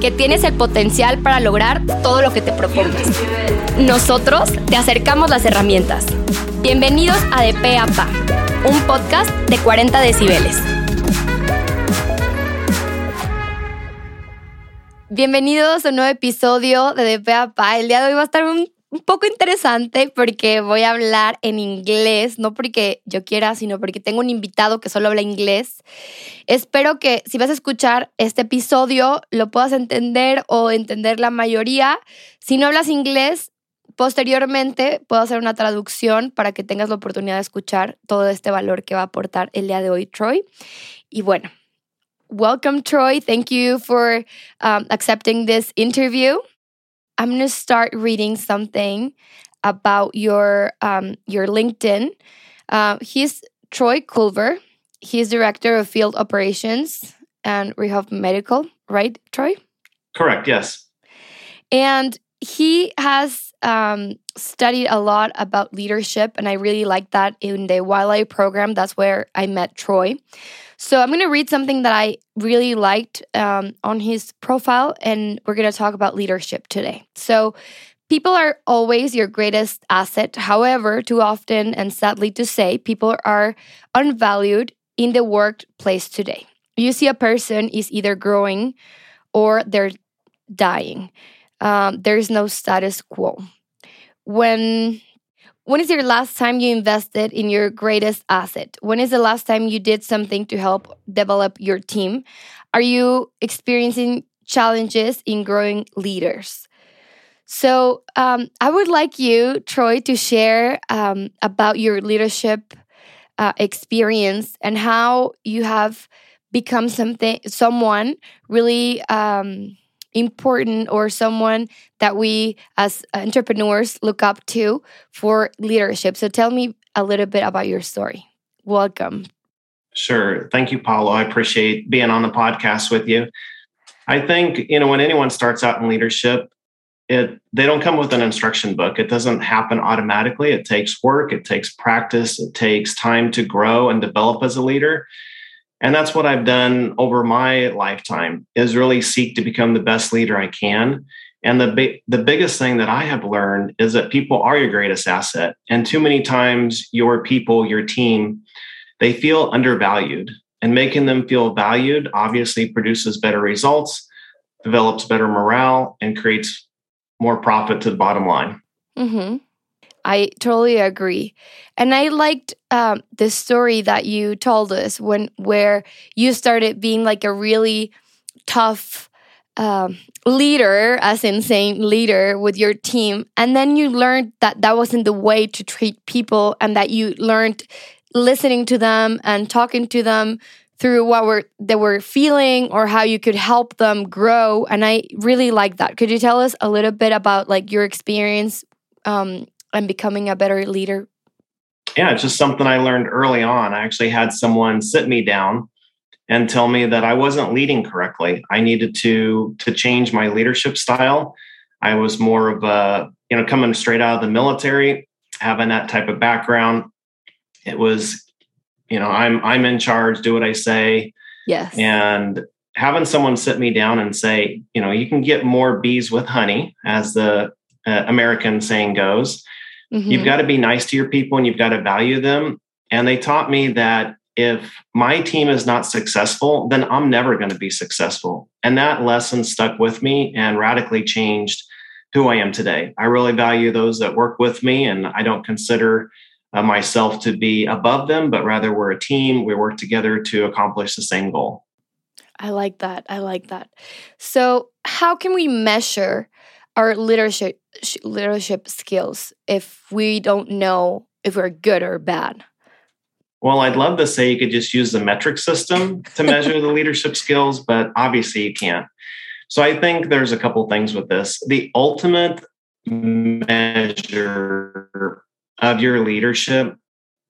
que tienes el potencial para lograr todo lo que te propongas. Nosotros te acercamos las herramientas. Bienvenidos a De Pe a Pa, un podcast de 40 decibeles. Bienvenidos a un nuevo episodio de De Pe a Pa. El día de hoy va a estar un un poco interesante porque voy a hablar en inglés, no porque yo quiera, sino porque tengo un invitado que solo habla inglés. Espero que si vas a escuchar este episodio lo puedas entender o entender la mayoría. Si no hablas inglés, posteriormente puedo hacer una traducción para que tengas la oportunidad de escuchar todo este valor que va a aportar el día de hoy Troy. Y bueno, welcome Troy. Thank you for um, accepting this interview. I'm going to start reading something about your um, your LinkedIn. Uh, he's Troy Culver. He's director of field operations and rehab medical, right, Troy? Correct. Yes. And he has um, studied a lot about leadership, and I really liked that in the YLA program. That's where I met Troy. So I'm going to read something that I really liked um, on his profile, and we're going to talk about leadership today. So, people are always your greatest asset. However, too often, and sadly to say, people are unvalued in the workplace today. You see a person is either growing or they're dying. Um, there's no status quo. When when is your last time you invested in your greatest asset? When is the last time you did something to help develop your team? Are you experiencing challenges in growing leaders? So, um, I would like you, Troy, to share um, about your leadership uh, experience and how you have become something, someone really um, important or someone that we as entrepreneurs look up to for leadership. So tell me a little bit about your story. Welcome. Sure. Thank you, Paulo. I appreciate being on the podcast with you. I think, you know, when anyone starts out in leadership, it they don't come with an instruction book. It doesn't happen automatically. It takes work, it takes practice, it takes time to grow and develop as a leader and that's what i've done over my lifetime is really seek to become the best leader i can. And the the biggest thing that i have learned is that people are your greatest asset. And too many times your people your team they feel undervalued. And making them feel valued obviously produces better results develops better morale and creates more profit to the bottom line. Mm-hmm. I totally agree. And I liked um, the story that you told us when where you started being like a really tough um, leader, as in saying leader with your team, and then you learned that that wasn't the way to treat people, and that you learned listening to them and talking to them through what were they were feeling or how you could help them grow. And i really like that. Could you tell us a little bit about like your experience um, and becoming a better leader? Yeah, it's just something I learned early on. I actually had someone sit me down and tell me that I wasn't leading correctly. I needed to to change my leadership style. I was more of a, you know, coming straight out of the military, having that type of background. It was, you know, I'm I'm in charge, do what I say. Yes. And having someone sit me down and say, you know, you can get more bees with honey, as the uh, American saying goes. Mm-hmm. You've got to be nice to your people and you've got to value them. And they taught me that if my team is not successful, then I'm never going to be successful. And that lesson stuck with me and radically changed who I am today. I really value those that work with me, and I don't consider uh, myself to be above them, but rather we're a team. We work together to accomplish the same goal. I like that. I like that. So, how can we measure our leadership leadership skills if we don't know if we're good or bad? Well, I'd love to say you could just use the metric system to measure the leadership skills, but obviously you can't. So I think there's a couple things with this. The ultimate measure of your leadership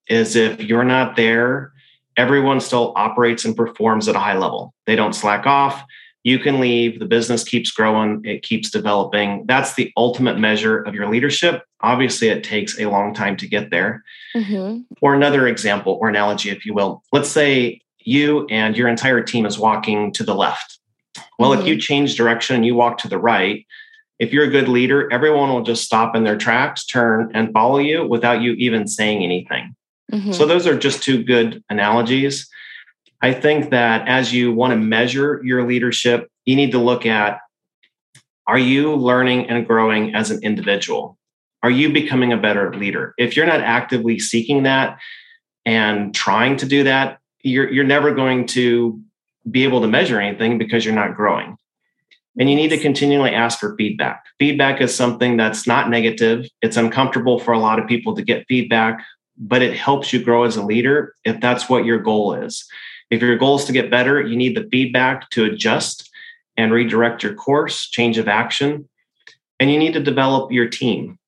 is if you're not there, everyone still operates and performs at a high level. They don't slack off. You can leave, the business keeps growing, it keeps developing. That's the ultimate measure of your leadership. Obviously, it takes a long time to get there. Mm-hmm. Or another example or analogy, if you will. Let's say you and your entire team is walking to the left. Well, mm-hmm. if you mm-hmm. change direction and you walk to the right, if you're a good leader, everyone will just stop in their tracks, turn, and follow you without you even saying anything. Mm-hmm. So, those are just two good analogies. I think that as you want to measure your leadership, you need to look at are you learning and growing as an individual? Are you becoming a better leader? If you're not actively seeking that and trying to do that, you're, you're never going to be able to measure anything because you're not growing. And you need to continually ask for feedback. Feedback is something that's not negative. It's uncomfortable for a lot of people to get feedback, but it helps you grow as a leader if that's what your goal is. If your goal is to get better, you need the feedback to adjust and redirect your course, change of action, and you need to develop your team.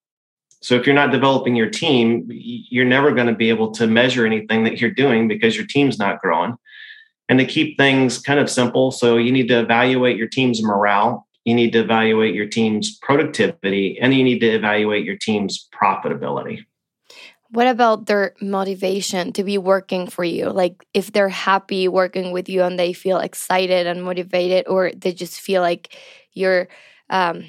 So if you're not developing your team, you're never going to be able to measure anything that you're doing because your team's not growing. And to keep things kind of simple, so you need to evaluate your team's morale, you need to evaluate your team's productivity, and you need to evaluate your team's profitability. What about their motivation to be working for you? Like if they're happy working with you and they feel excited and motivated, or they just feel like you're um,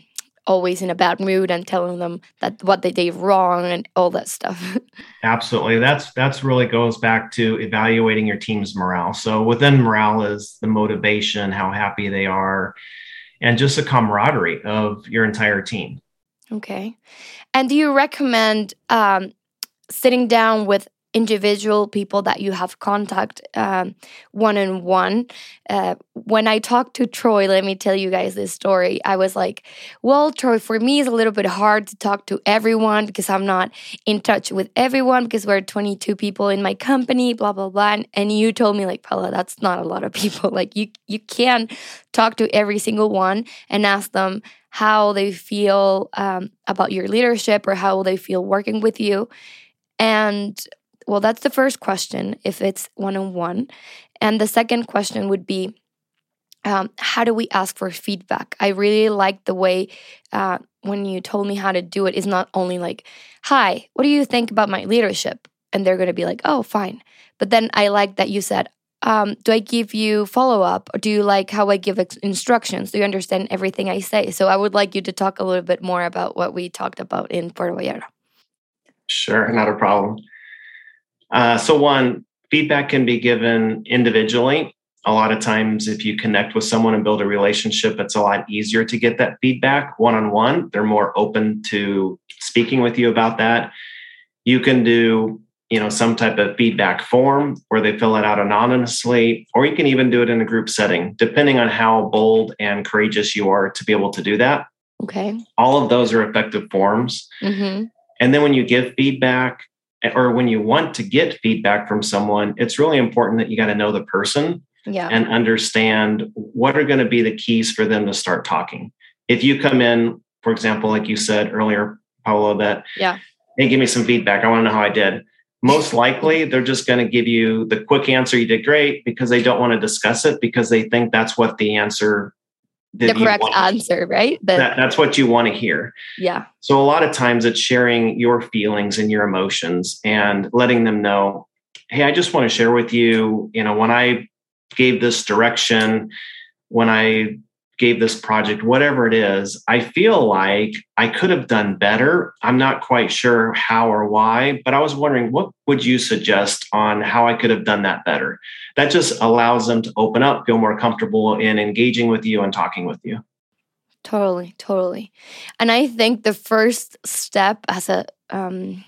always in a bad mood and telling them that what they did wrong and all that stuff. Absolutely. That's that's really goes back to evaluating your team's morale. So within morale is the motivation, how happy they are, and just the camaraderie of your entire team. Okay. And do you recommend um, sitting down with individual people that you have contact one on one. When I talked to Troy, let me tell you guys this story. I was like, well, Troy, for me, it's a little bit hard to talk to everyone because I'm not in touch with everyone because we're 22 people in my company, blah, blah, blah. And, and you told me, like, Paula, that's not a lot of people. Like, you, you can talk to every single one and ask them how they feel um, about your leadership or how they feel working with you and well, that's the first question if it's one on one. And the second question would be, um, how do we ask for feedback? I really like the way uh, when you told me how to do it is not only like, hi, what do you think about my leadership? And they're going to be like, oh, fine. But then I like that you said, um, do I give you follow up or do you like how I give instructions? Do you understand everything I say? So I would like you to talk a little bit more about what we talked about in Puerto Vallarta. Sure, not a problem. Uh, so, one, feedback can be given individually. A lot of times, if you connect with someone and build a relationship, it's a lot easier to get that feedback one on one. They're more open to speaking with you about that. You can do you know some type of feedback form where they fill it out anonymously or you can even do it in a group setting depending on how bold and courageous you are to be able to do that okay all of those are effective forms mm-hmm. And then when you give feedback eh, or when you want to get feedback from someone, it's really important that you got to know the person yeah. and understand what are going to be the keys for them to start talking. If you come in, for example, like you said earlier, Paulo, that, yeah. hey, give me some feedback. I want to know how I did. Most likely, they're just going to give you the quick answer, you did great, because they don't want to discuss it because they think that's what the answer the correct answer, right? that, that's what you want to hear. Yeah. So a lot of times it's sharing your feelings and your emotions and letting them know, hey, I just want to share with you, you know, when I gave this direction, when I gave this project, whatever it is, I feel like I could have done better. I'm not quite sure how or why, but I was wondering what would you suggest on how I could have done that better? That just allows them to open up, feel more comfortable in engaging with you and talking with you. Totally, totally. And I think the first step as a um,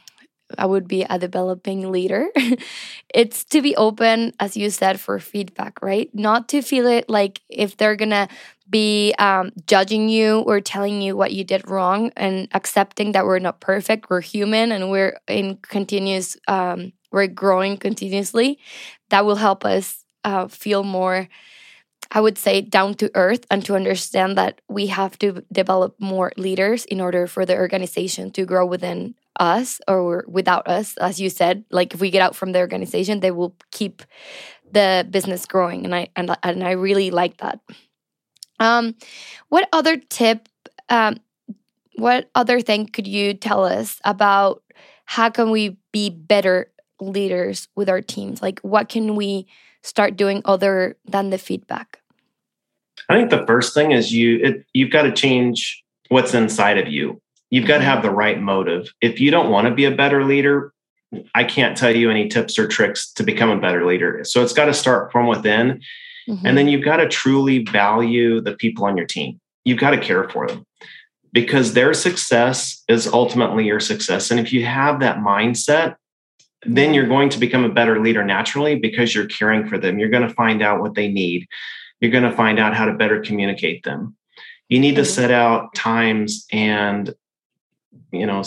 I would be a developing leader. it's to be open, as you said, for feedback, right? Not to feel it like if they're gonna be um, judging you or telling you what you did wrong and accepting that we're not perfect, we're human and we're in continuous, um, we're growing continuously. That will help us uh, feel more I would say, down to earth and to understand that we have to develop more leaders in order for the organization to grow within us or without us. As you said, like if we get out from the organization, they will keep the business growing, and I and and I really like that. Um, what other tip? Um, what other thing could you tell us about how can we be better leaders with our teams? Like, what can we start doing other than the feedback? I think the first thing is you it, you've got to change what's inside of you. You've got to have the right motive. If you don't want to be a better leader, I can't tell you any tips or tricks to become a better leader. So it's got to start from within. Mm-hmm. And then you've got to truly value the people on your team. You've got to care for them because their success is ultimately your success. And if you have that mindset, then you're going to become a better leader naturally because you're caring for them. You're going to find out what they need. You're going to find out how to better communicate them. You need to mm-hmm. set out times and, you know,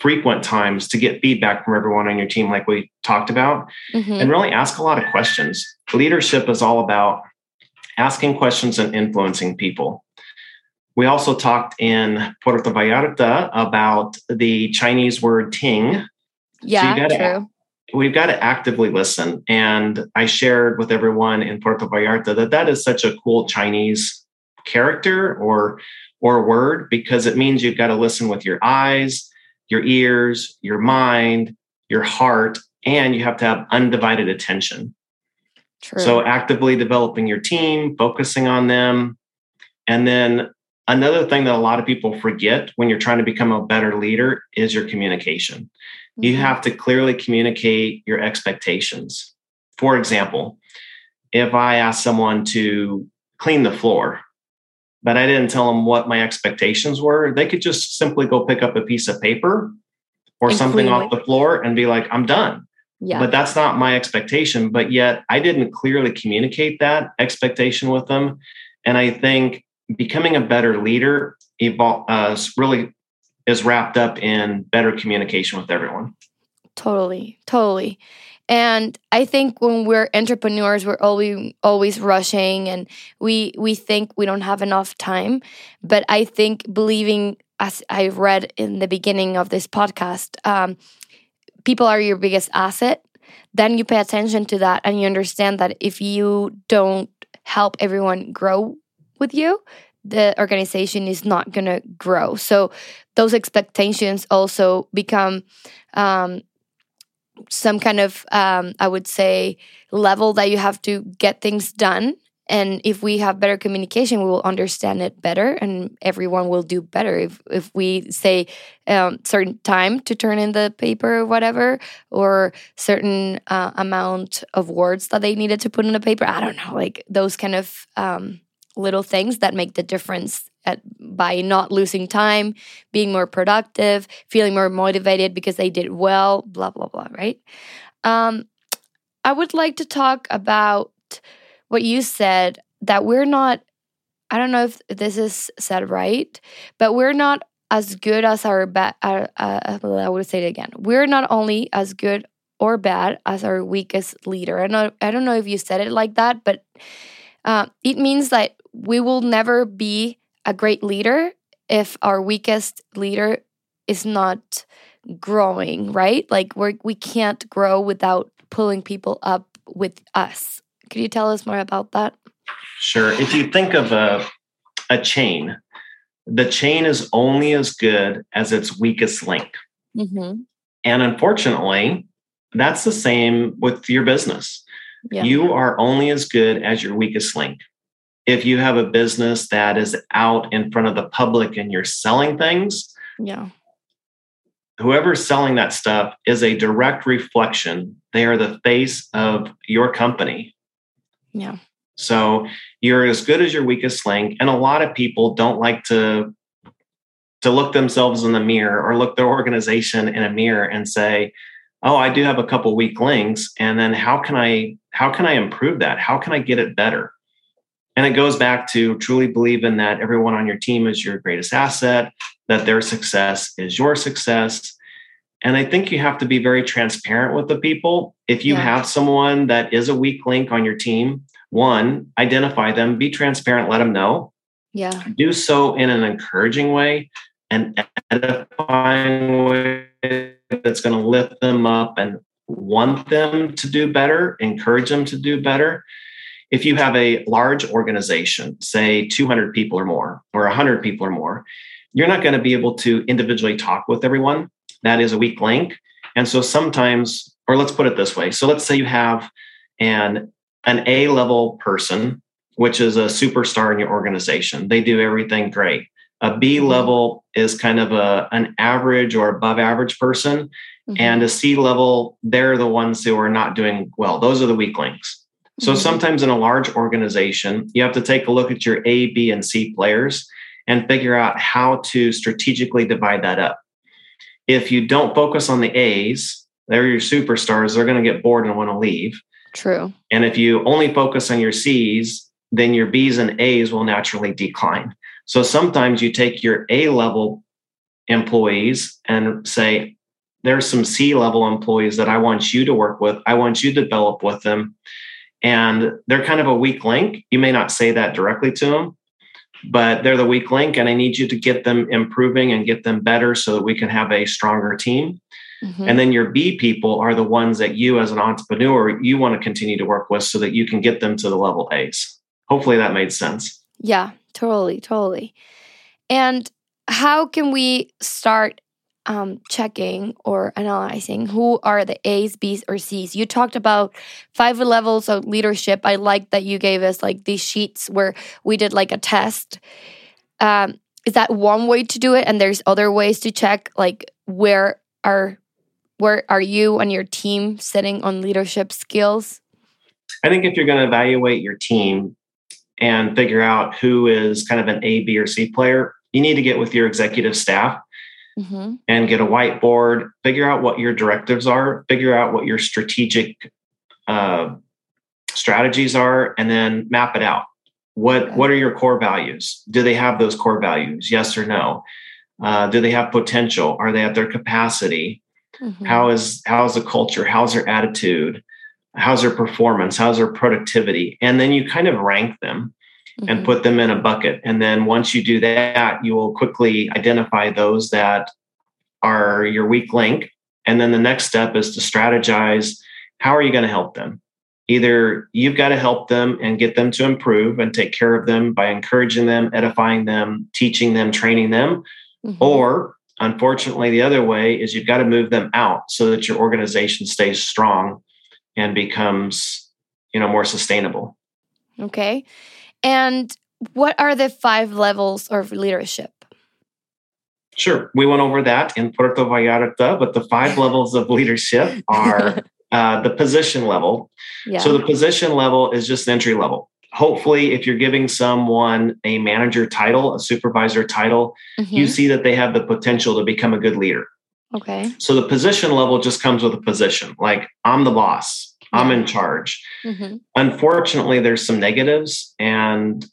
frequent times to get feedback from everyone on your team, like we talked about, mm-hmm. and really ask a lot of questions. Leadership is all about asking questions and influencing people. We also talked in Puerto Vallarta about the Chinese word ting, yeah, so true. we've got to actively listen. And I shared with everyone in Puerto Vallarta that that is such a cool Chinese character or or word because it means you've got to listen with your eyes, your ears, your mind, your heart, and you have to have undivided attention. True. So actively developing your team, focusing on them, and then another thing that a lot of people forget when you're trying to become a better leader is your communication you mm-hmm. have to clearly communicate your expectations. For example, if I ask someone to clean the floor, but I didn't tell them what my expectations were, they could just simply go pick up a piece of paper or and something off the floor and be like, I'm done. Yeah. But that's not my expectation. But yet I didn't clearly communicate that expectation with them. And I think becoming a better leader evol- uh, really is wrapped up in better communication with everyone. Totally, totally. And I think when we're entrepreneurs, we're always always rushing, and we we think we don't have enough time. But I think believing, as I read in the beginning of this podcast, um, people are your biggest asset. Then you pay attention to that, and you understand that if you don't help everyone grow with you, the organization is not going to grow. So those expectations also become um, some kind of, um, I would say, level that you have to get things done. And if we have better communication, we will understand it better, and everyone will do better. If if we say um, certain time to turn in the paper or whatever, or certain uh, amount of words that they needed to put in the paper, I don't know, like those kind of um, little things that make the difference at, by not losing time, being more productive, feeling more motivated because they did well, blah, blah, blah, right? Um, I would like to talk about what you said that we're not, I don't know if this is said right, but we're not as good as our bad, uh, uh, I would say it again. We're not only as good or bad as our weakest leader. I don't, I don't know if you said it like that, but uh, it means that we will never be a great leader if our weakest leader is not growing, right? Like we we can't grow without pulling people up with us. Could you tell us more about that? Sure. If you think of a a chain, the chain is only as good as its weakest link. Mm-hmm. And unfortunately, that's the same with your business. Yeah. You are only as good as your weakest link if you have a business that is out in front of the public and you're selling things, yeah. Whoever's selling that stuff is a direct reflection. They are the face of your company. Yeah. So you're as good as your weakest link. And a lot of people don't like to to look themselves in the mirror or look their organization in a mirror and say, oh, I do have a couple weak links. And then how can I how can I improve that? How can I get it better? And it goes back to truly believing that everyone on your team is your greatest asset, that their success is your success. And I think you have to be very transparent with the people. If you yeah. have someone that is a weak link on your team, one, identify them, be transparent, let them know. Yeah. Do so in an encouraging way and edifying way that's going to lift them up and want them to do better, encourage them to do better. If you have a large organization, say 200 people or more, or 100 people or more, you're not going to be able to individually talk with everyone. That is a weak link. And so sometimes, or let's put it this way. So let's say you have an an A level person, which is a superstar in your organization. They do everything great. A B mm-hmm. level is kind of a an average or above average person, mm-hmm. and a C level, they're the ones who are not doing well. Those are the weak links. So sometimes in a large organization, you have to take a look at your A, B, and C players and figure out how to strategically divide that up. If you don't focus on the A's, they're your superstars, they're going to get bored and want to leave. True. And if you only focus on your C's, then your B's and A's will naturally decline. So sometimes you take your A level employees and say, there's some C level employees that I want you to work with. I want you to develop with them. And they're kind of a weak link. You may not say that directly to them, but they're the weak link. And I need you to get them improving and get them better so that we can have a stronger team. Mm-hmm. And then your B people are the ones that you, as an entrepreneur, you want to continue to work with so that you can get them to the level A's. Hopefully that made sense. Yeah, totally, totally. And how can we start um, checking or analyzing who are the A's, B's, or C's? You talked about five levels of leadership. I like that you gave us like these sheets where we did like a test. Um, is that one way to do it? And there's other ways to check like where are where are you and your team sitting on leadership skills? I think if you're going to evaluate your team and figure out who is kind of an A, B, or C player, you need to get with your executive staff mm-hmm. and get a whiteboard, figure out what your directives are, figure out what your strategic uh, strategies are, and then map it out. What okay. what are your core values? Do they have those core values? Yes or no? Uh, do they have potential? Are they at their capacity? Mm-hmm. How is how's the culture? How's their attitude? How's their performance? How's their productivity? And then you kind of rank them mm-hmm. and put them in a bucket. And then once you do that, you will quickly identify those that are your weak link. And then the next step is to strategize how are you going to help them? Either you've got to help them and get them to improve and take care of them by encouraging them, edifying them, teaching them, training them, mm-hmm. or Unfortunately, the other way is you've got to move them out so that your organization stays strong and becomes, you know, more sustainable. Okay. And what are the five levels of leadership? Sure. We went over that in Puerto Vallarta, but the five levels of leadership are uh, the position level. Yeah. So the position level is just entry level hopefully if you're giving someone a manager title a supervisor title mm-hmm. you see that they have the potential to become a good leader okay so the position level just comes with a position like i'm the boss. I'm in charge mm-hmm. unfortunately there's some negatives and,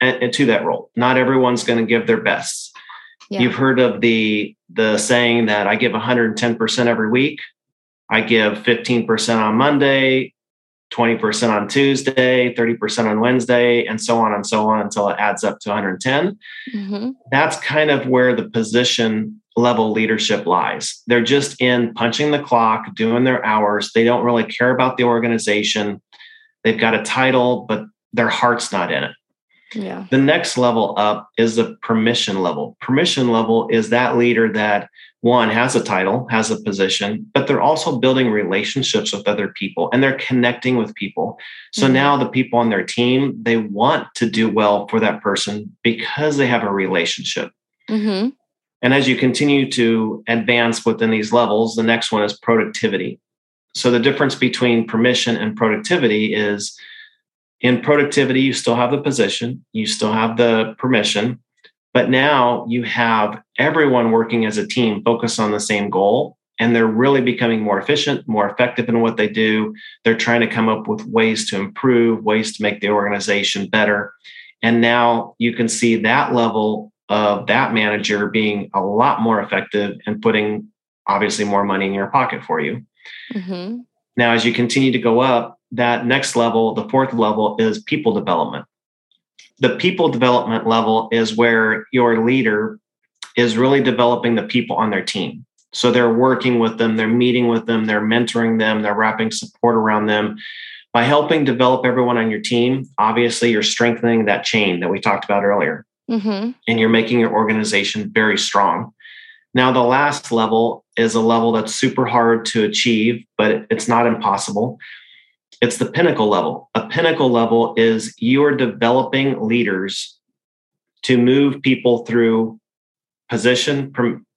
and, and to that role not everyone's going to give their best yeah. you've heard of the the saying that i give 110% every week i give 15% on monday 20% on Tuesday, 30% on Wednesday, and so on and so on until it adds up to 110. Mm-hmm. That's kind of where the position level leadership lies. They're just in punching the clock, doing their hours. They don't really care about the organization. They've got a title, but their heart's not in it. Yeah. The next level up is the permission level. Permission level is that leader that one has a title, has a position, but they're also building relationships with other people and they're connecting with people. So mm-hmm. now the people on their team, they want to do well for that person because they have a relationship. Mm-hmm. And as you continue to advance within these levels, the next one is productivity. So the difference between permission and productivity is in productivity, you still have the position, you still have the permission, but now you have everyone working as a team focused on the same goal. And they're really becoming more efficient, more effective in what they do. They're trying to come up with ways to improve, ways to make the organization better. And now you can see that level of that manager being a lot more effective and putting obviously more money in your pocket for you. Mm-hmm. Now, as you continue to go up, that next level, the fourth level, is people development. The people development level is where your leader is really developing the people on their team. So they're working with them, they're meeting with them, they're mentoring them, they're wrapping support around them. By helping develop everyone on your team, obviously you're strengthening that chain that we talked about earlier. Mm-hmm. And you're making your organization very strong. Now, the last level is a level that's super hard to achieve, but it's not impossible. It's the pinnacle level. A pinnacle level is you're developing leaders to move people through position,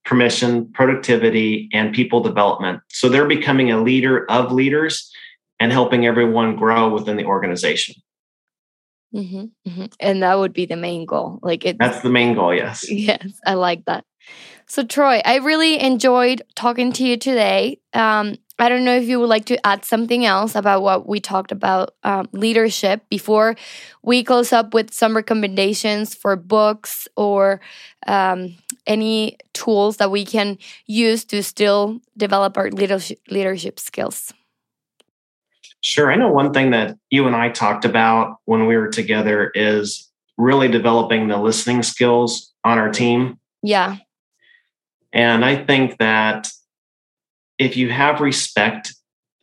permission, productivity, and people development. So they're becoming a leader of leaders and helping everyone grow within the organization. Mm-hmm, mm-hmm. And that would be the main goal. Like it. That's the main goal. Yes. Yes, I like that. So Troy, I really enjoyed talking to you today. Um, I don't know if you would like to add something else about what we talked about um, leadership before we close up with some recommendations for books or um, any tools that we can use to still develop our leadership, leadership skills. Sure. I know one thing that you and I talked about when we were together is really developing the listening skills on our team. Yeah. And I think that if you have respect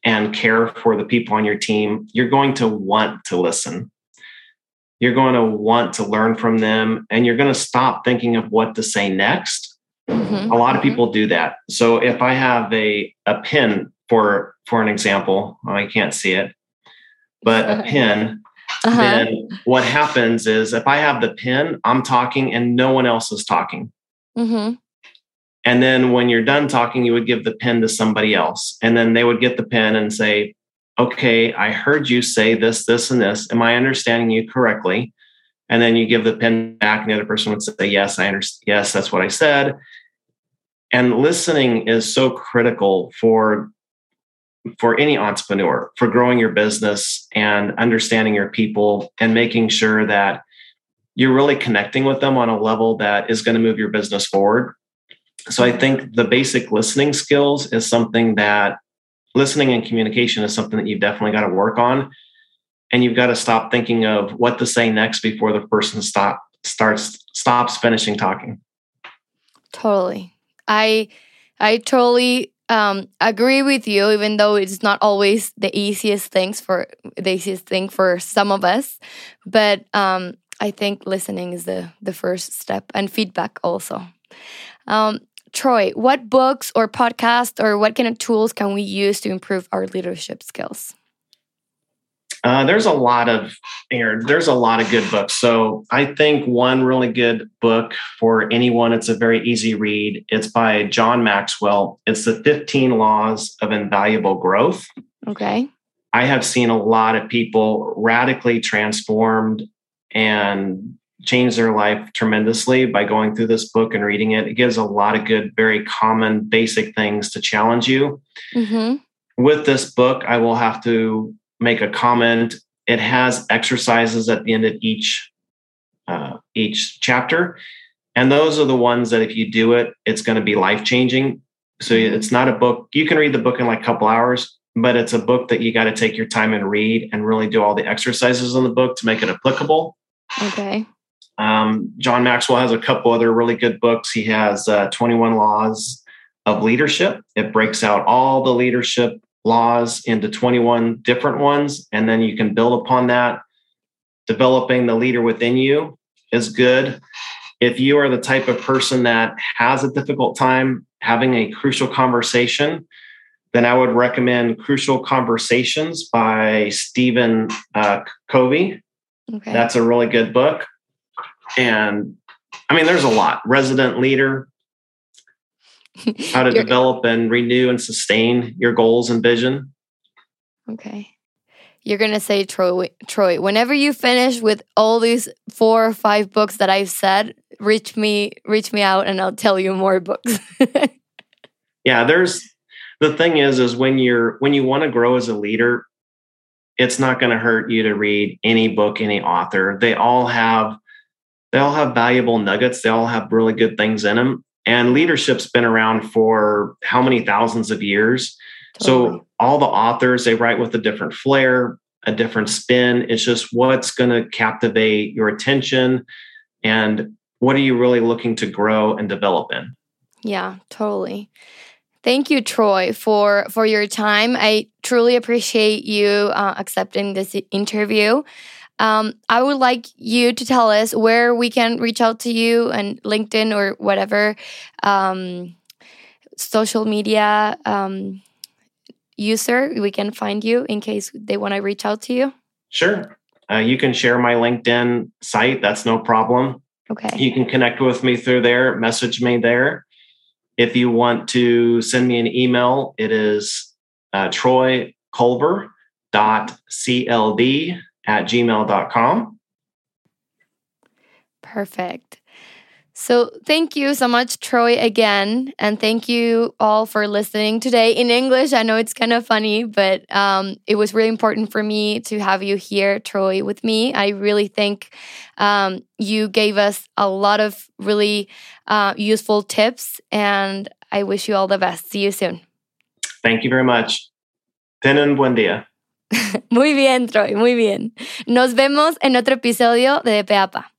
and care for the people on your team, you're going to want to listen. You're going to want to learn from them and you're going to stop thinking of what to say next. Mm-hmm. A lot of mm-hmm. people do that. So if I have a, a pin for for an example, I can't see it, but a pin, uh-huh. then what happens is if I have the pin, I'm talking and no one else is talking. Mm-hmm. And then when you're done talking, you would give the pen to somebody else. And then they would get the pen and say, Okay, I heard you say this, this, and this. Am I understanding you correctly? And then you give the pen back, and the other person would say, Yes, I understand. Yes, that's what I said. And listening is so critical for for any entrepreneur for growing your business and understanding your people and making sure that you're really connecting with them on a level that is going to move your business forward so I think the basic listening skills is something that listening and communication is something that you've definitely got to work on. And you've got to stop thinking of what to say next before the person stop starts stops finishing talking. Totally. I I totally um, agree with you, even though it's not always the easiest things for the easiest thing for some of us. But um, I think listening is the the first step and feedback also. Um, Troy, what books or podcasts or what kind of tools can we use to improve our leadership skills? Uh, there's a lot of here. There's a lot of good books. So I think one really good book for anyone. It's a very easy read. It's by John Maxwell. It's the 15 Laws of Invaluable Growth. Okay. I have seen a lot of people radically transformed and changed their life tremendously by going through this book and reading it. It gives a lot of good, very common, basic things to challenge you. Mm-hmm. With this book, I will have to make a comment. It has exercises at the end of each uh, each chapter, and those are the ones that if you do it, it's going to be life changing. So mm-hmm. it's not a book you can read the book in like a couple hours, but it's a book that you got to take your time and read and really do all the exercises in the book to make it applicable. Okay. Um, John Maxwell has a couple other really good books. He has uh, 21 Laws of Leadership. It breaks out all the leadership laws into 21 different ones, and then you can build upon that. Developing the leader within you is good. If you are the type of person that has a difficult time having a crucial conversation, then I would recommend Crucial Conversations by Stephen uh, Covey. Okay. That's a really good book. And I mean, there's a lot. Resonant leader, how to develop and renew and sustain your goals and vision. Okay. You're gonna say Troy Troy, whenever you finish with all these four or five books that I've said, reach me reach me out and I'll tell you more books. yeah, there's the thing is is when you're when you want to grow as a leader, it's not going to hurt you to read any book, any author. They all have they all have valuable nuggets. They all have really good things in them. And leadership's been around for how many thousands of years? Totally. So all the authors, they write with a different flair. a different spin. It's just what's going to captivate your attention and what are you really looking to grow and develop in? Yeah, totally. Thank you, Troy, for for your time. I truly appreciate you uh, accepting this interview. Um, I would like you to tell us where we can reach out to you and LinkedIn or whatever um, social media um, user we can find you in case they want to reach out to you. Sure. Uh, you can share my LinkedIn site. That's no problem. Okay. You can connect with me through there, message me there. If you want to send me an email, it is uh, troyculver.cld at gmail.com. Perfect. So, thank you so much, Troy, again. And thank you all for listening today in English. I know it's kind of funny, but um, it was really important for me to have you here, Troy, with me. I really think um, you gave us a lot of really uh, useful tips, and I wish you all the best. See you soon. Thank you very much. Ten buen día. muy bien, Troy, muy bien. Nos vemos en otro episodio de Peapa.